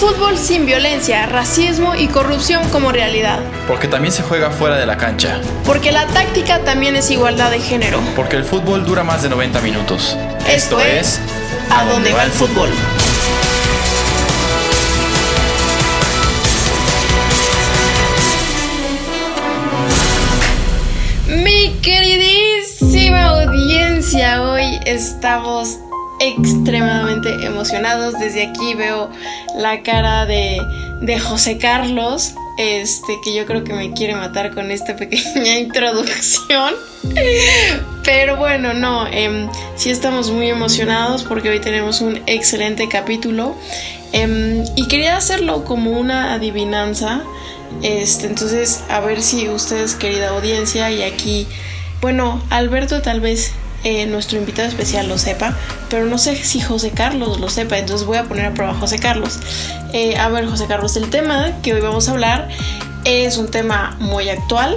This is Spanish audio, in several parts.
Fútbol sin violencia, racismo y corrupción como realidad. Porque también se juega fuera de la cancha. Porque la táctica también es igualdad de género. Porque el fútbol dura más de 90 minutos. Esto, es A dónde va el fútbol. Mi queridísima audiencia, hoy estamos extremadamente emocionados. Desde aquí veo la cara de, José Carlos, este, que yo creo que me quiere matar con esta pequeña introducción. Pero bueno, no, eh, sí estamos muy emocionados porque hoy tenemos un excelente capítulo. Em, y quería hacerlo como una adivinanza. Este, entonces, a ver si ustedes, querida audiencia, y aquí, bueno, Alberto tal vez eh, nuestro invitado especial lo sepa, pero no sé si José Carlos lo sepa, entonces voy a poner a prueba a José Carlos. Eh, a ver, José Carlos, el tema que hoy vamos a hablar es un tema muy actual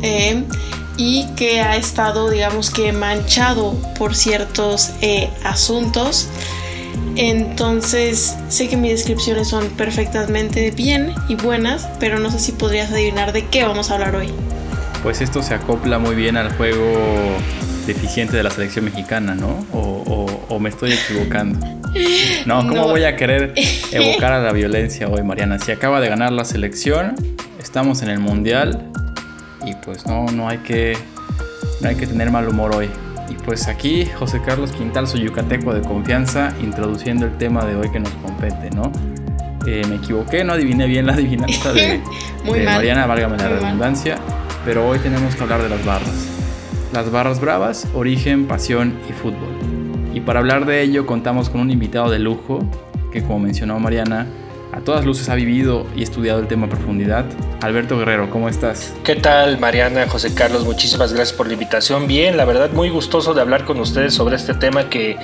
eh, y que ha estado, digamos que, manchado por ciertos asuntos. Entonces, sé que mis descripciones son perfectamente bien y buenas, pero no sé si podrías adivinar de qué vamos a hablar hoy. Pues esto se acopla muy bien al juego deficiente de la selección mexicana, ¿no? O, me estoy equivocando. No, ¿cómo voy a querer evocar a la violencia hoy, Mariana? Si acaba de ganar la selección, estamos en el mundial y pues no, no hay que, no hay que tener mal humor hoy. Y pues aquí José Carlos Quintal, su yucateco de confianza, introduciendo el tema de hoy que nos compete, ¿no? Eh, me equivoqué, no adiviné bien la adivinanza de, Mariana, válgame la redundancia, pero hoy tenemos que hablar de las barras las barras bravas, origen, pasión y fútbol. Y para hablar de ello contamos con un invitado de lujo que como mencionó Mariana, a todas luces ha vivido y estudiado el tema a profundidad. Alberto Guerrero, ¿cómo estás? ¿Qué tal Mariana, José Carlos? Muchísimas gracias por la invitación. Bien, la verdad muy gustoso de hablar con ustedes sobre este tema que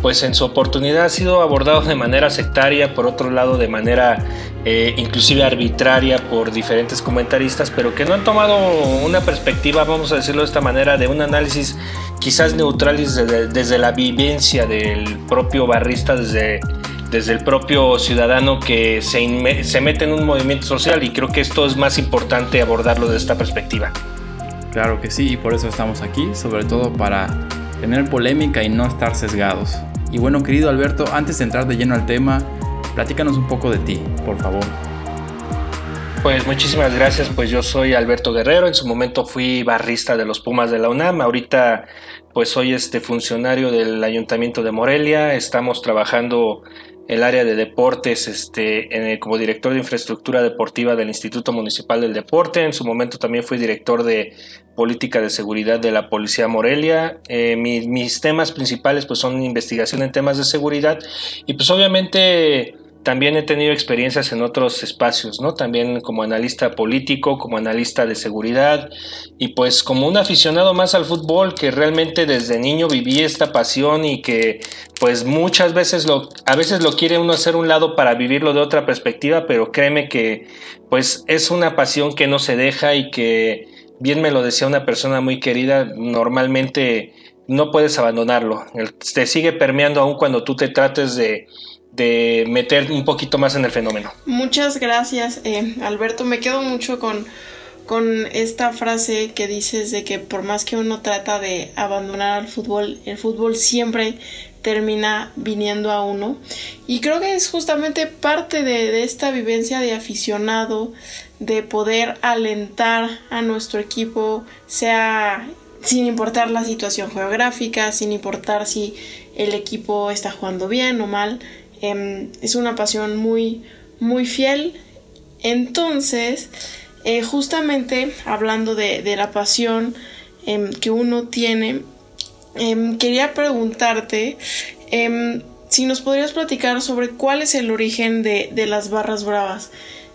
pues en su oportunidad ha sido abordado de manera sectaria, por otro lado de manera eh, inclusive arbitraria por diferentes comentaristas, pero que no han tomado una perspectiva, vamos a decirlo de esta manera, de un análisis quizás neutral desde, desde la vivencia del propio barrista, desde desde el propio ciudadano que se, se mete en un movimiento social y creo que esto es más importante abordarlo de esta perspectiva. Claro que sí, y por eso estamos aquí, sobre todo para tener polémica y no estar sesgados. Y bueno, querido Alberto, antes de entrar de lleno al tema, platícanos un poco de ti, por favor. Pues muchísimas gracias, pues yo soy Alberto Guerrero, en su momento fui barrista de los Pumas de la UNAM, ahorita pues soy este funcionario del Ayuntamiento de Morelia, estamos trabajando el área de deportes este, como director de infraestructura deportiva del Instituto Municipal del Deporte. En su momento también fui director de política de seguridad de la Policía Morelia. Eh, mis, temas principales pues, son investigación en temas de seguridad y pues obviamente también he tenido experiencias en otros espacios, ¿no? También como analista político, como analista de seguridad y pues como un aficionado más al fútbol que realmente desde niño viví esta pasión y que pues muchas veces lo a veces lo quiere uno hacer un lado para vivirlo de otra perspectiva, pero créeme que pues es una pasión que no se deja y que bien me lo decía una persona muy querida, normalmente no puedes abandonarlo. Te sigue permeando aun cuando tú te trates de de meter un poquito más en el fenómeno. Muchas gracias, eh, Alberto. Me quedo mucho con, con esta frase que dices de que por más que uno trata de abandonar al fútbol, el fútbol siempre termina viniendo a uno. Y creo que es justamente parte de, de esta vivencia de aficionado, de poder alentar a nuestro equipo, sea sin importar la situación geográfica, sin importar si el equipo está jugando bien o mal, Em, es una pasión muy, muy fiel. Entonces, eh, justamente hablando de, la pasión em, que uno tiene, em, quería preguntarte si nos podrías platicar sobre cuál es el origen de, de las barras bravas.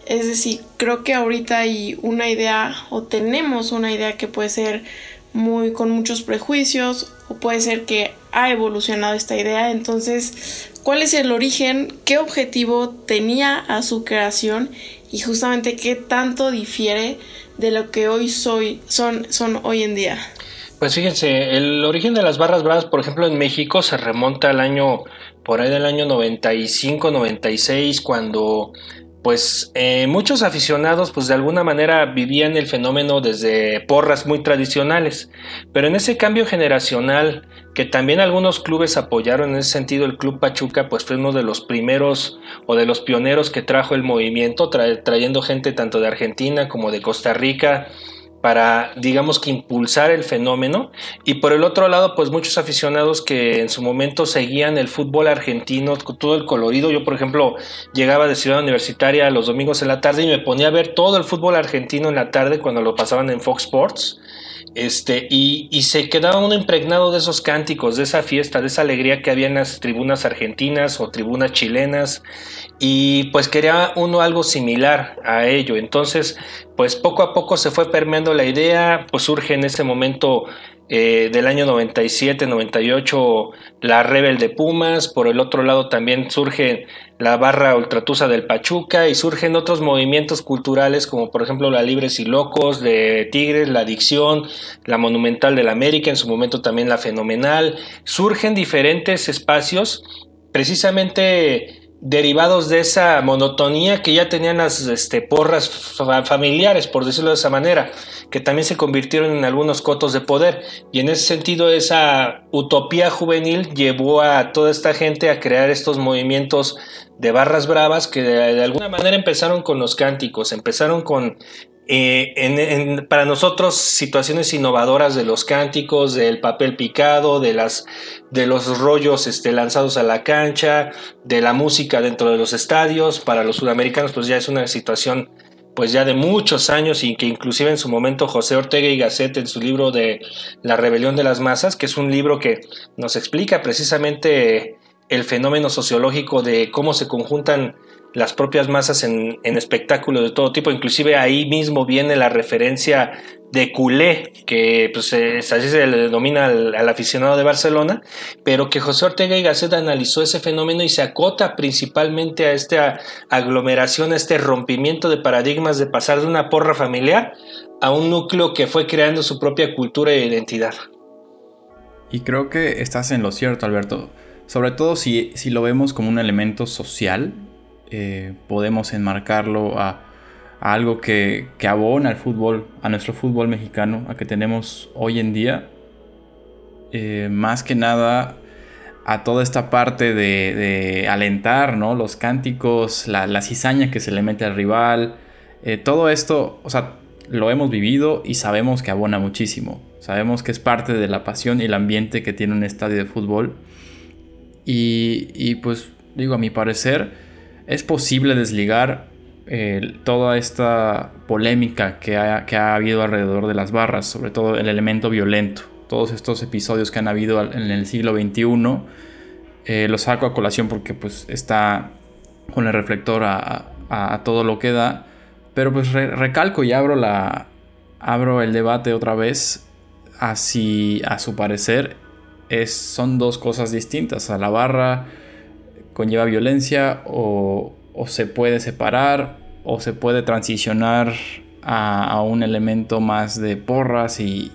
Es decir, creo que ahorita hay una idea o tenemos una idea que puede ser muy con muchos prejuicios o puede ser que ha evolucionado esta idea. Entonces, cuál es el origen, qué objetivo tenía a su creación y justamente qué tanto difiere de lo que hoy soy, son, son hoy en día. Pues fíjense, el origen de las barras bravas, por ejemplo, en México se remonta al año por ahí del año 95, 96, cuando pues eh, muchos aficionados pues de alguna manera vivían el fenómeno desde porras muy tradicionales, pero en ese cambio generacional que también algunos clubes apoyaron en ese sentido, el Club Pachuca pues fue uno de los primeros o de los pioneros que trajo el movimiento, trayendo gente tanto de Argentina como de Costa Rica, para, digamos que impulsar el fenómeno. Y por el otro lado, pues muchos aficionados que en su momento seguían el fútbol argentino, todo el colorido. Yo, por ejemplo, llegaba de Ciudad Universitaria los domingos en la tarde y me ponía a ver todo el fútbol argentino en la tarde cuando lo pasaban en Fox Sports. Este, y, y, se quedaba uno impregnado de esos cánticos, de esa fiesta, de esa alegría que había en las tribunas argentinas o tribunas chilenas, y pues quería uno algo similar a ello. Entonces, pues poco a poco se fue permeando la idea, pues surge en ese momento eh, del año 97, 98 la Rebel de Pumas, por el otro lado también surge la barra ultratusa del Pachuca y surgen otros movimientos culturales como por ejemplo la Libres y Locos de Tigres, la Adicción, la Monumental del América, en su momento también la Fenomenal, surgen diferentes espacios precisamente derivados de esa monotonía que ya tenían las este, porras familiares, por decirlo de esa manera, que también se convirtieron en algunos cotos de poder. Y en ese sentido, esa utopía juvenil llevó a toda esta gente a crear estos movimientos de barras bravas que de alguna manera empezaron con los cánticos, empezaron con eh, para nosotros situaciones innovadoras de los cánticos, del papel picado, de, las, de los rollos este, lanzados a la cancha, de la música dentro de los estadios, para los sudamericanos pues ya es una situación pues ya de muchos años y que inclusive en su momento José Ortega y Gasset en su libro de La rebelión de las masas, que es un libro que nos explica precisamente el fenómeno sociológico de cómo se conjuntan las propias masas en, espectáculos de todo tipo. Inclusive ahí mismo viene la referencia de culé, que pues, así se le denomina al, aficionado de Barcelona, pero que José Ortega y Gasset analizó ese fenómeno y se acota principalmente a esta aglomeración, a este rompimiento de paradigmas de pasar de una porra familiar a un núcleo que fue creando su propia cultura e identidad. Y creo que estás en lo cierto, Alberto. Sobre todo si, si lo vemos como un elemento social, eh, podemos enmarcarlo a, algo que, abona al fútbol, a nuestro fútbol mexicano, a que tenemos hoy en día. Eh, más que nada a toda esta parte de, alentar, ¿no? Los cánticos, la, cizaña que se le mete al rival. Eh, todo esto, o sea, lo hemos vivido y sabemos que abona muchísimo. Sabemos que es parte de la pasión y el ambiente que tiene un estadio de fútbol. Y, y pues digo, a mi parecer, es posible desligar eh, toda esta polémica que ha, que ha, habido alrededor de las barras, sobre todo el elemento violento. Todos estos episodios que han habido en el siglo XXI, eh, los saco a colación porque pues está con el reflector a, todo lo que da. Pero pues recalco y abro, la, abro el debate otra vez. Así, a su parecer, es, son dos cosas distintas. A la barra conlleva violencia o, se puede separar o se puede transicionar a, un elemento más de porras y,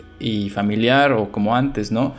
familiar o como antes, ¿no?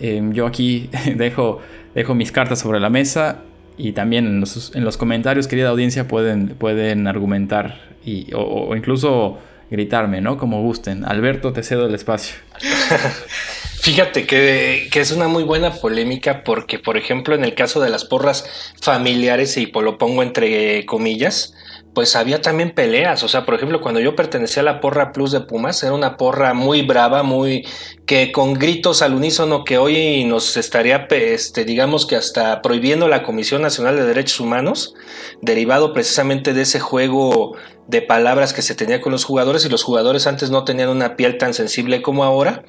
Em, yo aquí dejo, dejo mis cartas sobre la mesa y también en los, comentarios, querida audiencia, pueden, pueden argumentar y, o, incluso gritarme, ¿no? Como gusten. Alberto, te cedo el espacio. Fíjate que, es una muy buena polémica porque, por ejemplo, en el caso de las porras familiares, y lo pongo entre comillas, pues había también peleas. O sea, por ejemplo, cuando yo pertenecía a la porra Plus de Pumas, era una porra muy brava, muy que con gritos al unísono que hoy nos estaría, este, digamos que hasta prohibiendo la Comisión Nacional de Derechos Humanos, derivado precisamente de ese juego de palabras que se tenía con los jugadores y los jugadores antes no tenían una piel tan sensible como ahora,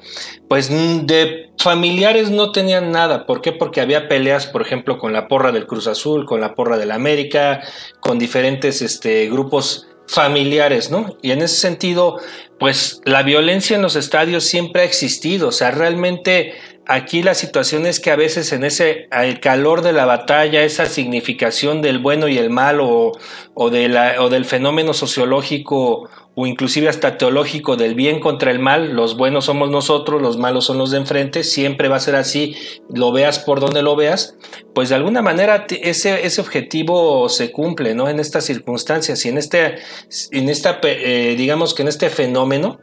pues mm, de familiares no tenían nada. ¿Por qué? Porque había peleas, por ejemplo, con la porra del Cruz Azul, con la porra del América, con diferentes este, grupos familiares, ¿no? Y en ese sentido, pues la violencia en los estadios siempre ha existido, o sea, realmente Aquí la situación es que a veces en ese al calor de la batalla, esa significación del bueno y el malo o, de la, o del fenómeno sociológico o inclusive hasta teológico del bien contra el mal, los buenos somos nosotros, los malos son los de enfrente, siempre va a ser así, lo veas por donde lo veas, pues de alguna manera ese, ese objetivo se cumple, ¿no? En estas circunstancias y en este, en esta, eh, digamos que en este fenómeno,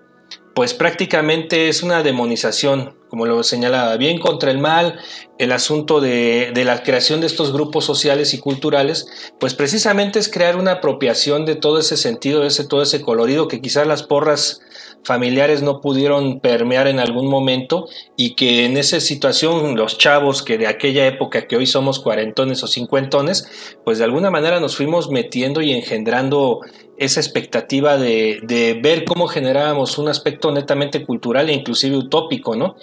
pues prácticamente es una demonización, como lo señalaba, bien contra el mal, el asunto de, de, la creación de estos grupos sociales y culturales, pues precisamente es crear una apropiación de todo ese sentido, de ese, todo ese colorido que quizás las porras familiares no pudieron permear en algún momento y que en esa situación los chavos que de aquella época que hoy somos cuarentones o cincuentones, pues de alguna manera nos fuimos metiendo y engendrando esa expectativa de, de ver cómo generábamos un aspecto netamente cultural e inclusive utópico, ¿no?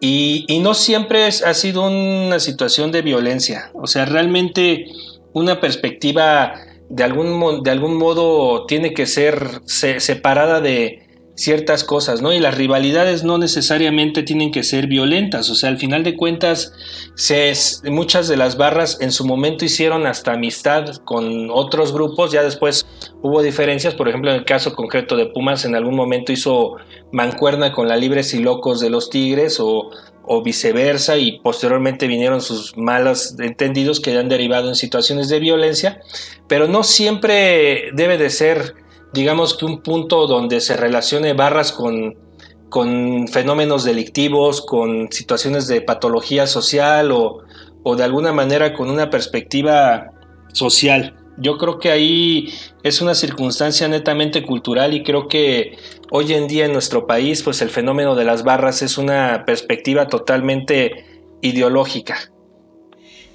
Y, y no siempre ha sido una situación de violencia, o sea, realmente una perspectiva de algún, de algún modo tiene que ser separada de, ciertas cosas, ¿no? Y las rivalidades no necesariamente tienen que ser violentas, o sea, al final de cuentas, muchas de las barras en su momento hicieron hasta amistad con otros grupos, ya después hubo diferencias, por ejemplo, en el caso concreto de Pumas, en algún momento hizo mancuerna con la Libres y Locos de los Tigres o, o viceversa y posteriormente vinieron sus malos entendidos que han derivado en situaciones de violencia, pero no siempre debe de ser digamos que un punto donde se relacione barras con, con fenómenos delictivos, con situaciones de patología social o, o de alguna manera con una perspectiva social. Yo creo que ahí es una circunstancia netamente cultural y creo que hoy en día en nuestro país pues el fenómeno de las barras es una perspectiva totalmente ideológica.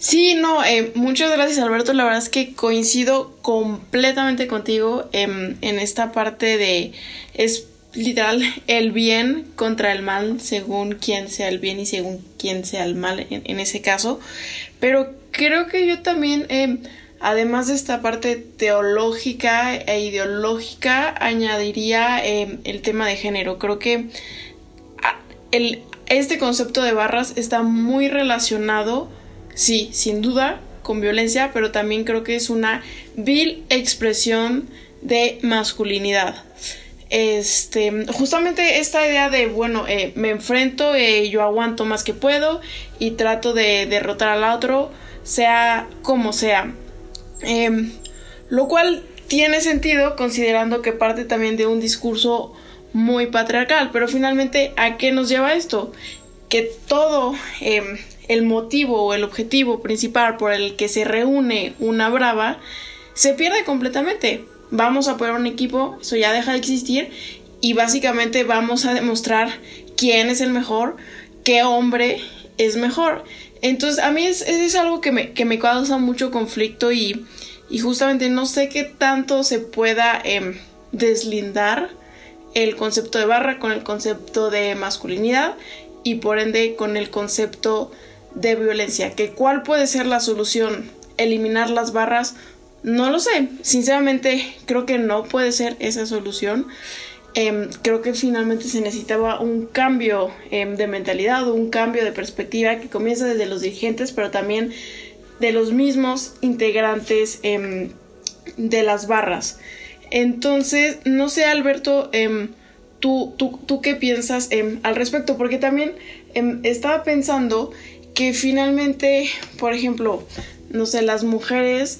Sí, no, eh, muchas gracias Alberto. La verdad es que coincido completamente contigo en, esta parte de es literal el bien contra el mal según quién sea el bien y según quién sea el mal en, ese caso. Pero creo que yo también, em, además de esta parte teológica e ideológica, añadiría em, el tema de género. Creo que ah, este concepto de barras está muy relacionado sí, sin duda, con violencia, pero también creo que es una vil expresión de masculinidad. Este, justamente esta idea de, bueno, eh, me enfrento, eh, yo aguanto más que puedo y trato de derrotar al otro, sea como sea. Em, lo cual tiene sentido considerando que parte también de un discurso muy patriarcal, pero finalmente, ¿a qué nos lleva esto? Que todo em, el motivo o el objetivo principal por el que se reúne una brava se pierde completamente. Vamos a poner un equipo, eso ya deja de existir y básicamente vamos a demostrar quién es el mejor, qué hombre es mejor. Entonces a mí es, es algo que me, que me, causa mucho conflicto y, y, justamente no sé qué tanto se pueda em, deslindar el concepto de barra con el concepto de masculinidad y por ende con el concepto de violencia. ¿Que ¿Cuál puede ser la solución? ¿Eliminar las barras? No lo sé. Sinceramente creo que no puede ser esa solución. Em, creo que finalmente se necesitaba un cambio em, de mentalidad, un cambio de perspectiva que comienza desde los dirigentes, pero también de los mismos integrantes em, de las barras. Entonces, no sé, Alberto, ¿tú, tú, tú, qué piensas al respecto? Porque también estaba pensando que finalmente, por ejemplo, no sé, las mujeres,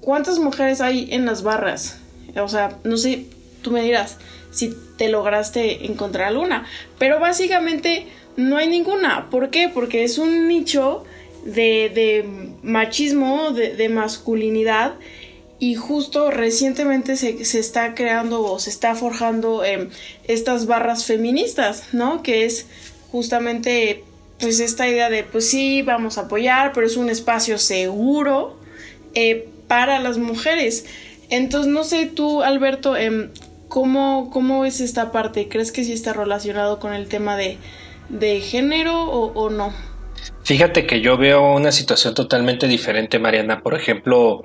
¿cuántas mujeres hay en las barras? O sea, no sé, tú me dirás si te lograste encontrar alguna, pero básicamente no hay ninguna. ¿Por qué? Porque es un nicho de, de machismo, de, de, masculinidad. Y justo recientemente se, se, está creando o se está forjando eh, estas barras feministas, ¿no? Que es justamente pues esta idea de pues sí, vamos a apoyar, pero es un espacio seguro eh, para las mujeres. Entonces, no sé tú, Alberto, eh, ¿cómo, ¿cómo es esta parte? ¿Crees que sí está relacionado con el tema de, de género o, o no? Fíjate que yo veo una situación totalmente diferente, Mariana. Por ejemplo,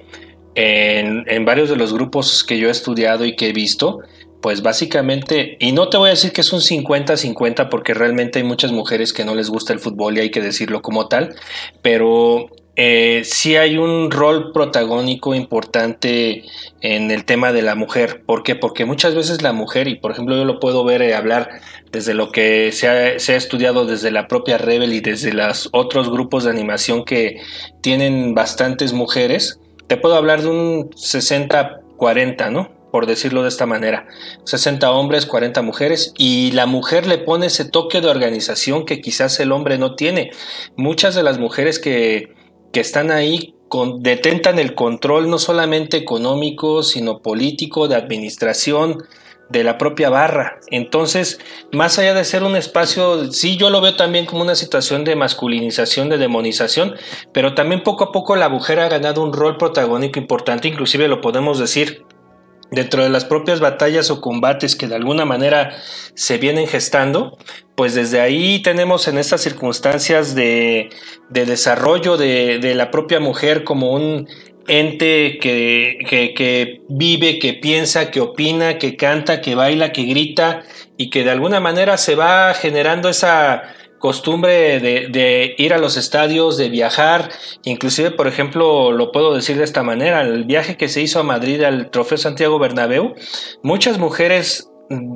en, en varios de los grupos que yo he estudiado y que he visto, pues básicamente, y no te voy a decir que es un 50-50 porque realmente hay muchas mujeres que no les gusta el fútbol y hay que decirlo como tal, pero eh, sí hay un rol protagónico importante en el tema de la mujer. ¿Por qué? Porque muchas veces la mujer, y por ejemplo yo lo puedo ver eh, hablar desde lo que se ha, se ha, estudiado desde la propia Rebel y desde los otros grupos de animación que tienen bastantes mujeres, te puedo hablar de un 60-40, ¿no? Por decirlo de esta manera. 60 hombres, 40 mujeres y la mujer le pone ese toque de organización que quizás el hombre no tiene. Muchas de las mujeres que, que están ahí detentan el control no solamente económico, sino político, de administración, de la propia barra. Entonces, más allá de ser un espacio, sí, yo lo veo también como una situación de masculinización, de demonización, pero también poco a poco la mujer ha ganado un rol protagónico importante, inclusive lo podemos decir dentro de las propias batallas o combates que de alguna manera se vienen gestando, pues desde ahí tenemos en estas circunstancias de, desarrollo de, la propia mujer como un ente que, vive, que piensa, que opina, que canta, que baila, que grita y que de alguna manera se va generando esa costumbre de, ir a los estadios, de viajar, inclusive, por ejemplo, lo puedo decir de esta manera, el viaje que se hizo a Madrid al Trofeo Santiago Bernabéu, muchas mujeres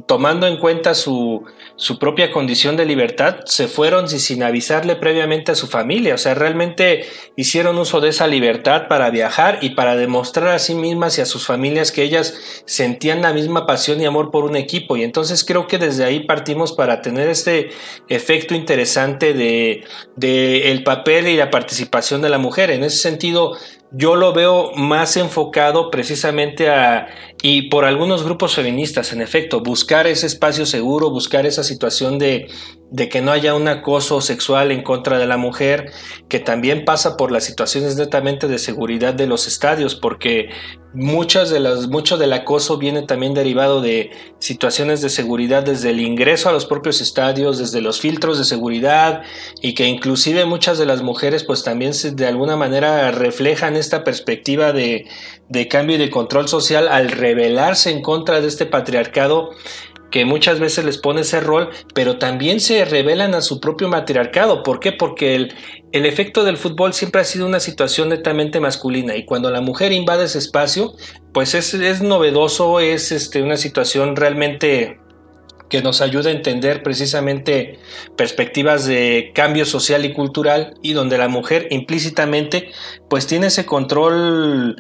tomando en cuenta su, su, propia condición de libertad, se fueron sin avisarle previamente a su familia. O sea, realmente hicieron uso de esa libertad para viajar y para demostrar a sí mismas y a sus familias que ellas sentían la misma pasión y amor por un equipo. Y entonces creo que desde ahí partimos para tener este efecto interesante de, de el papel y la participación de la mujer. En ese sentido, yo lo veo más enfocado precisamente a, y por algunos grupos feministas, en efecto, buscar ese espacio seguro, buscar esa situación de, de que no haya un acoso sexual en contra de la mujer, que también pasa por las situaciones netamente de seguridad de los estadios, porque muchas de las, mucho del acoso viene también derivado de situaciones de seguridad desde el ingreso a los propios estadios, desde los filtros de seguridad, y que inclusive muchas de las mujeres pues también de alguna manera reflejan esta perspectiva de, de cambio y de control social al rebelarse en contra de este patriarcado que muchas veces les pone ese rol, pero también se revelan a su propio matriarcado. ¿Por qué? Porque el, el efecto del fútbol siempre ha sido una situación netamente masculina y cuando la mujer invade ese espacio, pues es, es novedoso, es este, una situación realmente que nos ayuda a entender precisamente perspectivas de cambio social y cultural y donde la mujer implícitamente pues tiene ese control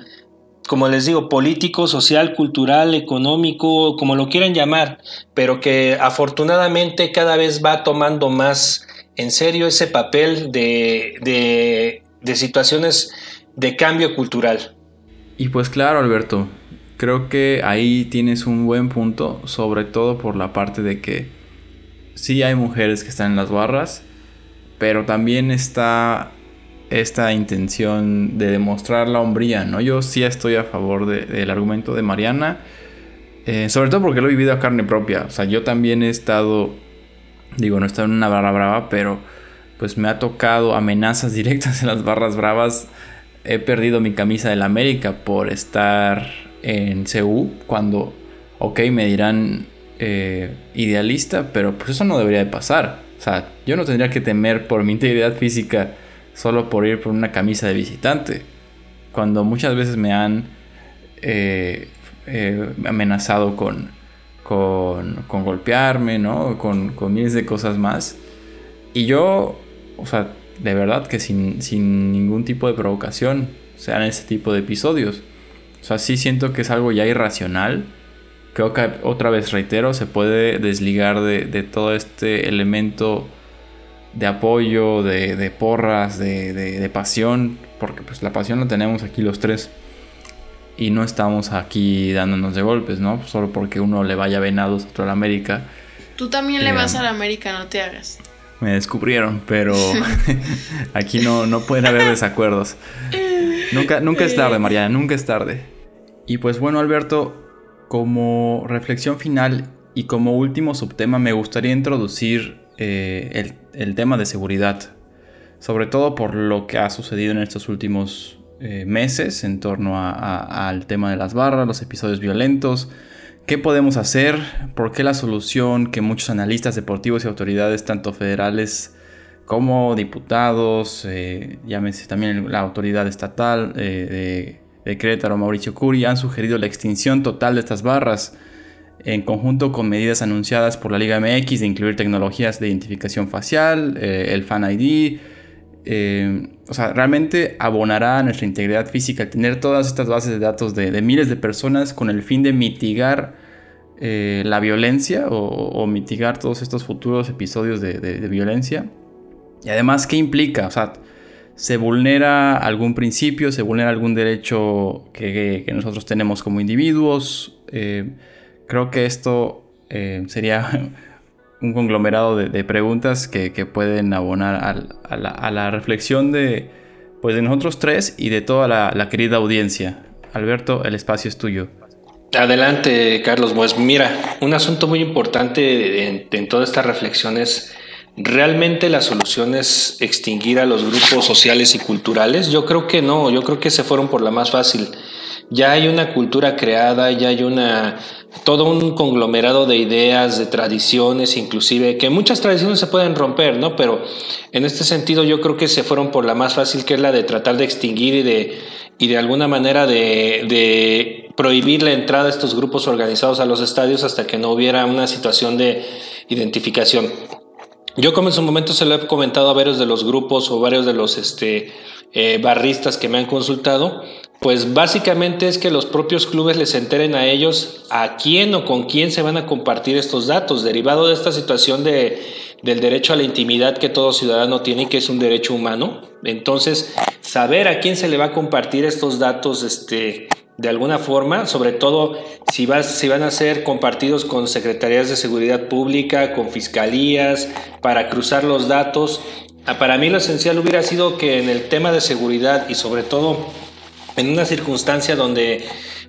como les digo, político, social, cultural, económico, como lo quieran llamar, pero que afortunadamente cada vez va tomando más en serio ese papel de, de, de situaciones de cambio cultural. Y pues claro, Alberto, creo que ahí tienes un buen punto, sobre todo por la parte de que sí hay mujeres que están en las barras, pero también está esta intención de demostrar la hombría, ¿no? Yo sí estoy a favor del argumento de Mariana, eh, sobre todo porque lo he vivido a carne propia, o sea, yo también he estado, digo, no he estado en una barra brava, pero pues me ha tocado amenazas directas en las barras bravas, he perdido mi camisa del América por estar en CU, cuando, ok, me dirán eh, idealista, pero pues eso no debería de pasar, o sea, yo no tendría que temer por mi integridad física, solo por ir por una camisa de visitante. Cuando muchas veces me han eh, eh, amenazado con, con, con, golpearme, ¿no? Con, con, miles de cosas más. Y yo, o sea, de verdad que sin, sin ningún tipo de provocación, sean ese tipo de episodios. O sea, sí siento que es algo ya irracional. Creo que otra vez reitero, se puede desligar de, de todo este elemento de apoyo, de, porras, de, pasión, porque pues la pasión la tenemos aquí los tres. Y no estamos aquí dándonos de golpes, ¿no? Solo porque uno le vaya a Venados, otro a la América. Tú también le eh, vas a la América, no te hagas. Me descubrieron, pero aquí no, no pueden haber desacuerdos. Nunca, nunca es tarde, Mariana, nunca es tarde. Y pues bueno, Alberto, como reflexión final y como último subtema, me gustaría introducir eh, el, tema de seguridad, sobre todo por lo que ha sucedido en estos últimos eh, meses en torno al tema de las barras, los episodios violentos. ¿Qué podemos hacer? ¿Por qué la solución que muchos analistas deportivos y autoridades, tanto federales cómo diputados, eh, llámese también la autoridad estatal eh, de, de Querétaro, Mauricio Curi, han sugerido la extinción total de estas barras en conjunto con medidas anunciadas por la Liga MX de incluir tecnologías de identificación facial, eh, el Fan ID. Eh, o sea, realmente abonará a nuestra integridad física tener todas estas bases de datos de, miles de personas con el fin de mitigar eh, la violencia o, mitigar todos estos futuros episodios de, violencia. Y además, ¿qué implica? O sea, se vulnera algún principio, se vulnera algún derecho que, nosotros tenemos como individuos creo que esto eh, sería un conglomerado de, preguntas que, pueden abonar a, la, reflexión de, pues, de nosotros tres y de toda la, querida audiencia. Alberto, el espacio es tuyo. Adelante, Carlos. Pues mira, un asunto muy importante en, en toda esta reflexión es ¿Realmente la solución es extinguir a los grupos sociales y culturales? Yo creo que no, yo creo que se fueron por la más fácil. Ya hay una cultura creada, ya hay una todo un conglomerado de ideas, de tradiciones, inclusive, que muchas tradiciones se pueden romper, ¿no? Pero en este sentido yo creo que se fueron por la más fácil, que es la de tratar de extinguir y de, y de alguna manera de, de prohibir la entrada de estos grupos organizados a los estadios hasta que no hubiera una situación de identificación. Yo como en su momento se lo he comentado a varios de los grupos o varios de los este, eh, barristas que me han consultado, pues básicamente es que los propios clubes les enteren a ellos a quién o con quién se van a compartir estos datos, derivado de esta situación de, del derecho a la intimidad que todo ciudadano tiene, que es un derecho humano. Entonces, saber a quién se le va a compartir estos datos este, de alguna forma, sobre todo si, si van a ser compartidos con secretarías de seguridad pública, con fiscalías, para cruzar los datos. Ah, para mí lo esencial hubiera sido que en el tema de seguridad y sobre todo en una circunstancia donde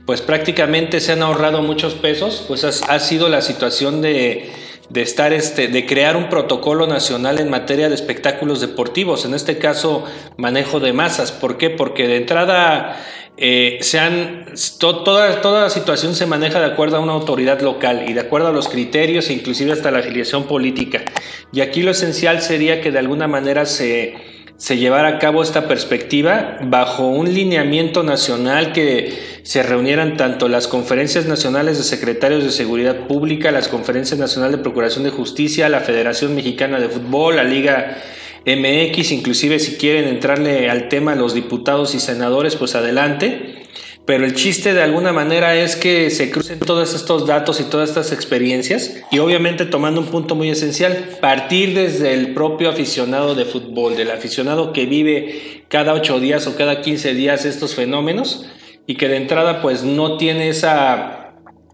pues prácticamente se han ahorrado muchos pesos, pues ha, sido la situación de, de, estar este, de crear un protocolo nacional en materia de espectáculos deportivos, en este caso manejo de masas. ¿Por qué? Porque de entrada eh, sean, toda, toda situación se maneja de acuerdo a una autoridad local y de acuerdo a los criterios inclusive hasta la afiliación política. Y aquí lo esencial sería que de alguna manera se, se llevara a cabo esta perspectiva bajo un lineamiento nacional que se reunieran tanto las conferencias nacionales de secretarios de seguridad pública, las conferencias nacionales de procuración de justicia, la Federación Mexicana de Fútbol, la Liga MX, inclusive si quieren entrarle al tema los diputados y senadores, pues adelante. Pero el chiste de alguna manera es que se crucen todos estos datos y todas estas experiencias y obviamente tomando un punto muy esencial, partir desde el propio aficionado de fútbol, del aficionado que vive cada ocho días o cada quince días estos fenómenos y que de entrada pues no tiene esa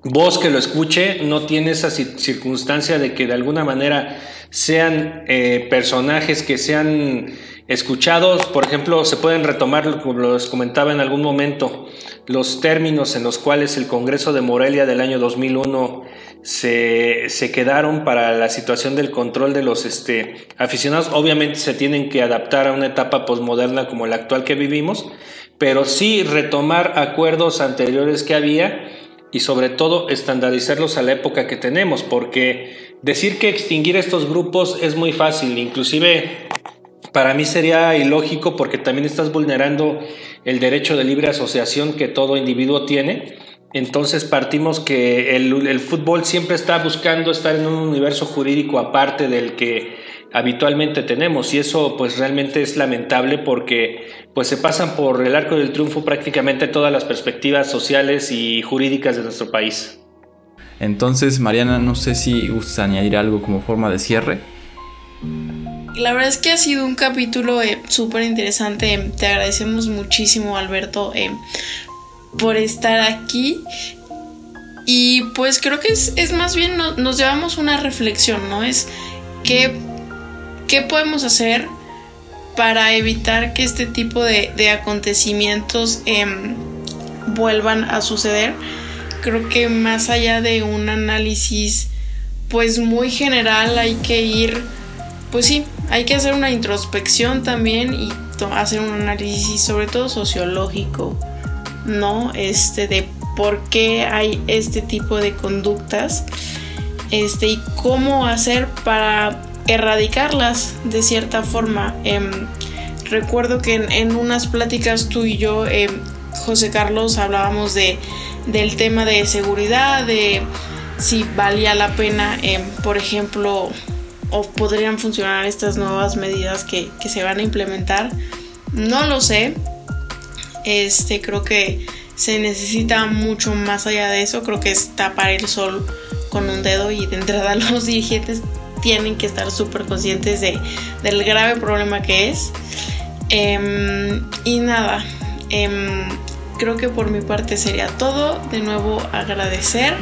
voz que lo escuche, no tiene esa circunstancia de que de alguna manera sean eh, personajes que sean escuchados, por ejemplo, se pueden retomar, como les comentaba en algún momento, los términos en los cuales el Congreso de Morelia del año 2001 se, se quedaron para la situación del control de los este, aficionados. Obviamente se tienen que adaptar a una etapa posmoderna como la actual que vivimos, pero sí retomar acuerdos anteriores que había y sobre todo estandarizarlos a la época que tenemos, porque Decir que extinguir estos grupos es muy fácil, inclusive para mí sería ilógico porque también estás vulnerando el derecho de libre asociación que todo individuo tiene. Entonces partimos que el, fútbol siempre está buscando estar en un universo jurídico aparte del que habitualmente tenemos y eso pues realmente es lamentable porque pues se pasan por el arco del triunfo prácticamente todas las perspectivas sociales y jurídicas de nuestro país. Entonces, Mariana, no sé si gustas añadir algo como forma de cierre. La verdad es que ha sido un capítulo eh, súper interesante. Te agradecemos muchísimo, Alberto, eh, por estar aquí. Y pues creo que es, más bien nos llevamos una reflexión, ¿no? Es qué, qué podemos hacer para evitar que este tipo de, acontecimientos em, vuelvan a suceder creo que más allá de un análisis pues muy general hay que ir, pues sí, hay que hacer una introspección también y hacer un análisis sobre todo sociológico, ¿no? Este de por qué hay este tipo de conductas, este y cómo hacer para erradicarlas de cierta forma. Em, recuerdo que en, unas pláticas tú y yo, em, José Carlos, hablábamos de, del tema de seguridad, de si valía la pena, em, por ejemplo, o podrían funcionar estas nuevas medidas que, que, se van a implementar. No lo sé. Este creo que se necesita mucho más allá de eso. Creo que es tapar el sol con un dedo y de entrada los dirigentes tienen que estar súper conscientes de, del grave problema que es. Em, y nada, em, creo que por mi parte sería todo. De nuevo agradecer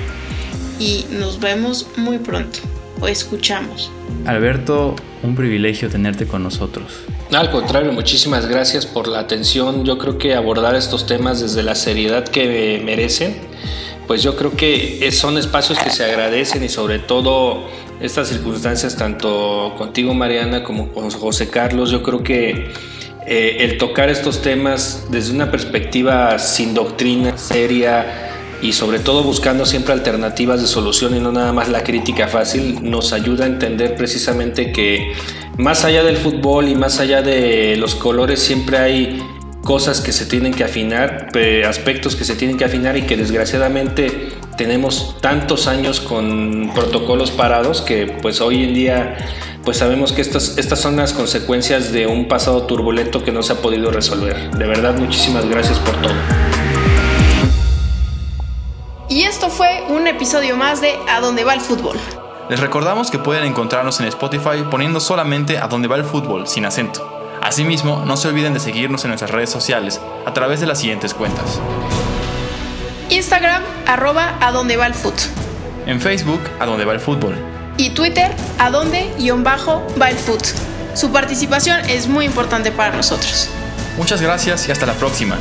y nos vemos muy pronto o escuchamos. Alberto, un privilegio tenerte con nosotros. Al contrario, muchísimas gracias por la atención. Yo creo que abordar estos temas desde la seriedad que merecen, pues yo creo que son espacios que se agradecen y sobre todo estas circunstancias, tanto contigo Mariana como con José Carlos, yo creo que eh, el tocar estos temas desde una perspectiva sin doctrina, seria, y sobre todo buscando siempre alternativas de solución y no nada más la crítica fácil, nos ayuda a entender precisamente que más allá del fútbol y más allá de los colores siempre hay cosas que se tienen que afinar, aspectos que se tienen que afinar y que desgraciadamente tenemos tantos años con protocolos parados que pues hoy en día pues sabemos que estas, estas son las consecuencias de un pasado turbulento que no se ha podido resolver. De verdad, muchísimas gracias por todo. Y esto fue un episodio más de A dónde va el fútbol. Les recordamos que pueden encontrarnos en Spotify poniendo solamente A dónde va el fútbol sin acento. Asimismo, no se olviden de seguirnos en nuestras redes sociales a través de las siguientes cuentas. Instagram, arroba a dónde va el fútbol. En Facebook, a dónde va el fútbol. Y Twitter, a guion bajo va el fútbol. Su participación es muy importante para nosotros. Muchas gracias y hasta la próxima.